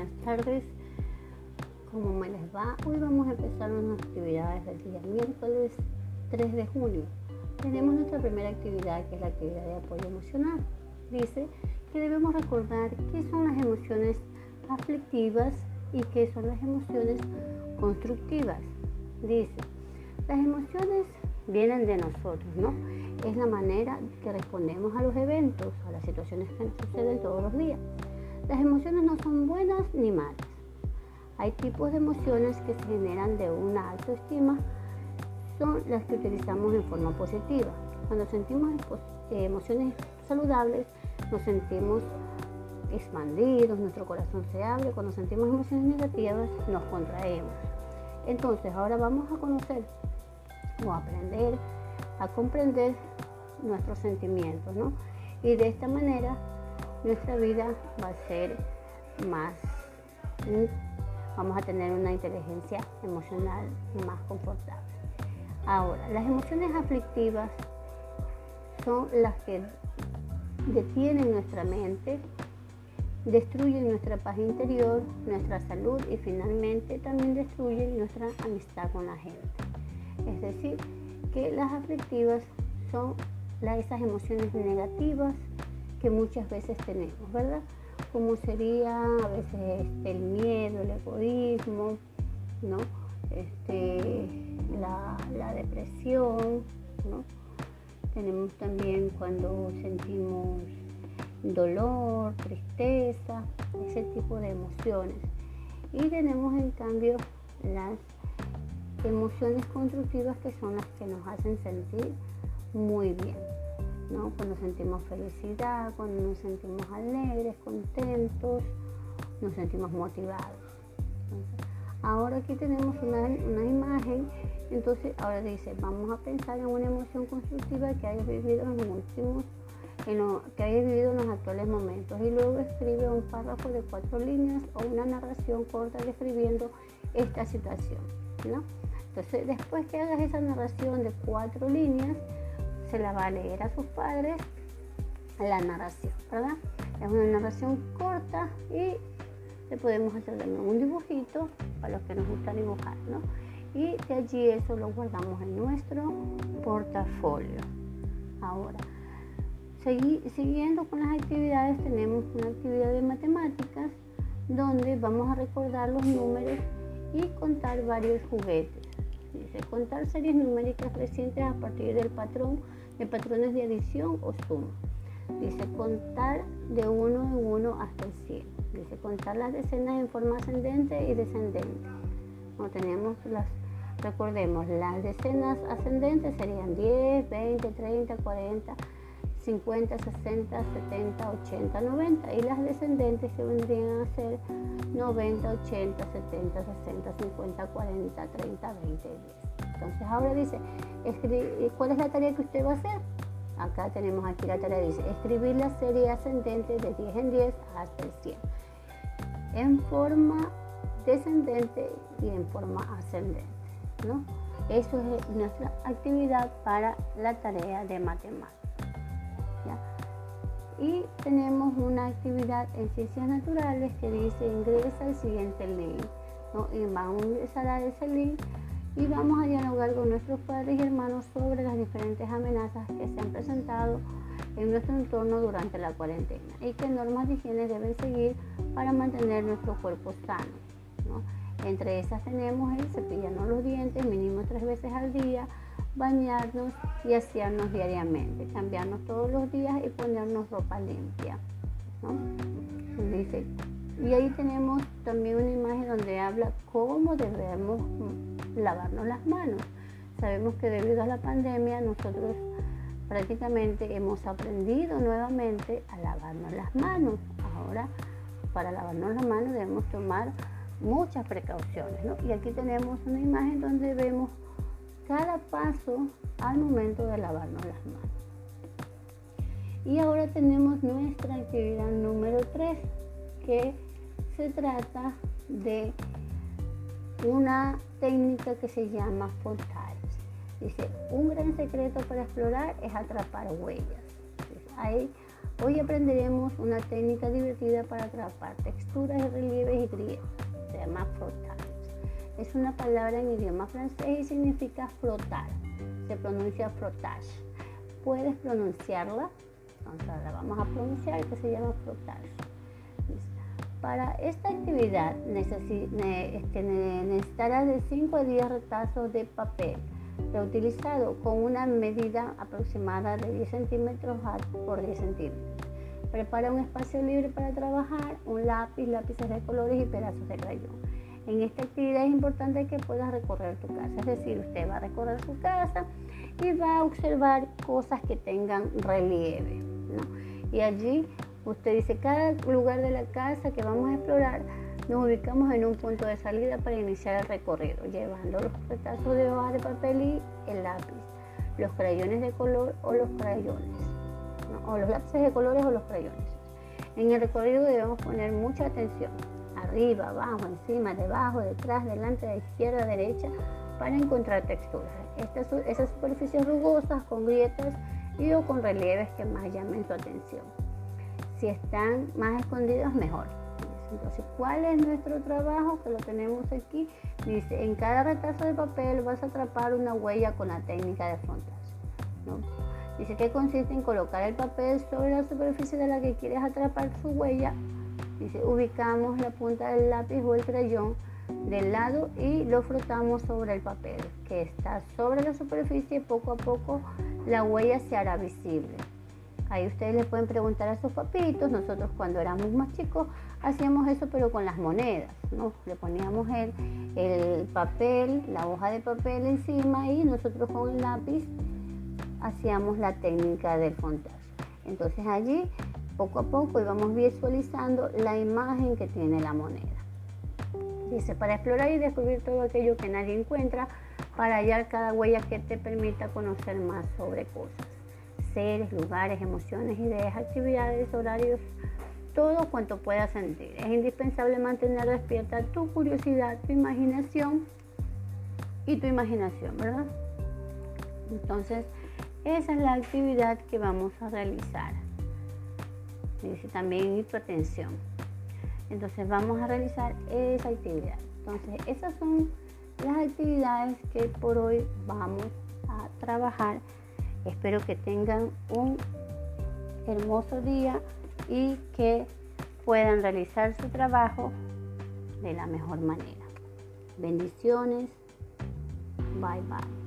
buenas tardes. ¿Cómo me les va? Hoy vamos a empezar nuestras actividades del día miércoles 3 de junio. Tenemos nuestra primera actividad que es la actividad de apoyo emocional. Dice que debemos recordar qué son las emociones aflictivas y qué son las emociones constructivas. Dice, las emociones vienen de nosotros, ¿no? Es la manera que respondemos a los eventos, a las situaciones que nos suceden todos los días. Las emociones no son buenas ni malas. Hay tipos de emociones que se generan de una autoestima, son las que utilizamos en forma positiva. Cuando sentimos eh, emociones saludables, nos sentimos expandidos, nuestro corazón se abre. Cuando sentimos emociones negativas, nos contraemos. Entonces, ahora vamos a conocer o aprender a comprender nuestros sentimientos, ¿no? Y de esta manera nuestra vida va a ser más, vamos a tener una inteligencia emocional más confortable. Ahora, las emociones aflictivas son las que detienen nuestra mente, destruyen nuestra paz interior, nuestra salud y finalmente también destruyen nuestra amistad con la gente. Es decir, que las aflictivas son esas emociones negativas que muchas veces tenemos, ¿verdad? Como sería a veces el miedo, el egoísmo, ¿no? Este, la, la depresión, ¿no? Tenemos también cuando sentimos dolor, tristeza, ese tipo de emociones. Y tenemos en cambio las emociones constructivas que son las que nos hacen sentir muy bien. ¿No? Cuando sentimos felicidad, cuando nos sentimos alegres, contentos, nos sentimos motivados. ahora aquí tenemos una, imagen, entonces ahora dice, vamos a pensar en una emoción constructiva que hayas vivido en los últimos, que hayas vivido en los actuales momentos y luego escribe un párrafo de cuatro líneas o una narración corta describiendo esta situación. ¿no? Entonces, después que hagas esa narración de cuatro líneas, se la va a leer a sus padres la narración, ¿verdad? Es una narración corta y le podemos hacer un dibujito para los que nos gusta dibujar, ¿no? Y de allí eso lo guardamos en nuestro portafolio. Ahora, siguiendo con las actividades, tenemos una actividad de matemáticas donde vamos a recordar los números y contar varios juguetes. Dice, contar series numéricas recientes a partir del patrón de patrones de adición o suma. Dice, contar de uno en uno hasta el 100. Dice, contar las decenas en forma ascendente y descendente. No tenemos las, recordemos, las decenas ascendentes serían 10, 20, 30, 40, 50, 60, 70, 80, 90 y las descendentes que vendrían a ser 90, 80, 70, 60, 50, 40, 30, 20, 10. Entonces ahora dice, ¿cuál es la tarea que usted va a hacer? Acá tenemos aquí la tarea, dice, escribir la serie ascendente de 10 en 10 hasta el 100, en forma descendente y en forma ascendente. ¿no? Eso es nuestra actividad para la tarea de matemáticas. Y tenemos una actividad en ciencias naturales que dice ingresa al siguiente link. Y vamos a ingresar a ese link y vamos a dialogar con nuestros padres y hermanos sobre las diferentes amenazas que se han presentado en nuestro entorno durante la cuarentena y qué normas de higiene deben seguir para mantener nuestro cuerpo sano. Entre esas tenemos el cepillarnos los dientes mínimo tres veces al día, bañarnos y asearnos diariamente, cambiarnos todos los días y ponernos ropa limpia. Dice, y ahí tenemos también una imagen donde habla cómo debemos lavarnos las manos. Sabemos que debido a la pandemia nosotros prácticamente hemos aprendido nuevamente a lavarnos las manos. Ahora, para lavarnos las manos debemos tomar muchas precauciones. Y aquí tenemos una imagen donde vemos cada paso al momento de lavarnos las manos. Y ahora tenemos nuestra actividad número 3, que se trata de una técnica que se llama portales. Dice, un gran secreto para explorar es atrapar huellas. hay Hoy aprenderemos una técnica divertida para atrapar texturas y relieves y grietas. Se llama frotage. Es una palabra en idioma francés y significa frotar. Se pronuncia frotage. ¿Puedes pronunciarla? Entonces la vamos a pronunciar que se llama frotage. Para esta actividad este, necesitarás de 5 a 10 retazos de papel reutilizado con una medida aproximada de 10 centímetros por 10 centímetros. Prepara un espacio libre para trabajar, un lápiz, lápices de colores y pedazos de crayón. En esta actividad es importante que puedas recorrer tu casa, es decir, usted va a recorrer su casa y va a observar cosas que tengan relieve. Y allí usted dice, cada lugar de la casa que vamos a explorar, nos ubicamos en un punto de salida para iniciar el recorrido, llevando los retazos de hoja de papel y el lápiz, los crayones de color o los crayones, o los lápices de colores o los crayones. En el recorrido debemos poner mucha atención, arriba, abajo, encima, debajo, detrás, delante, de izquierda, derecha, para encontrar texturas. Estas, esas superficies rugosas con grietas y o con relieves que más llamen su atención. Si están más escondidos, mejor. Entonces, ¿cuál es nuestro trabajo? Que lo tenemos aquí. Dice, en cada retazo de papel vas a atrapar una huella con la técnica de frontal. Dice que consiste en colocar el papel sobre la superficie de la que quieres atrapar su huella. Dice, ubicamos la punta del lápiz o el crayón del lado y lo frotamos sobre el papel que está sobre la superficie. Poco a poco la huella se hará visible. Ahí ustedes le pueden preguntar a sus papitos. Nosotros cuando éramos más chicos hacíamos eso pero con las monedas. ¿no? Le poníamos el, el papel, la hoja de papel encima y nosotros con el lápiz hacíamos la técnica del fontaje. Entonces allí poco a poco íbamos visualizando la imagen que tiene la moneda. Dice, para explorar y descubrir todo aquello que nadie encuentra, para hallar cada huella que te permita conocer más sobre cosas seres, lugares, emociones, ideas, actividades, horarios, todo cuanto puedas sentir. Es indispensable mantener despierta tu curiosidad, tu imaginación y tu imaginación, ¿verdad? Entonces, esa es la actividad que vamos a realizar. Dice también atención. Entonces, vamos a realizar esa actividad. Entonces, esas son las actividades que por hoy vamos a trabajar Espero que tengan un hermoso día y que puedan realizar su trabajo de la mejor manera. Bendiciones. Bye bye.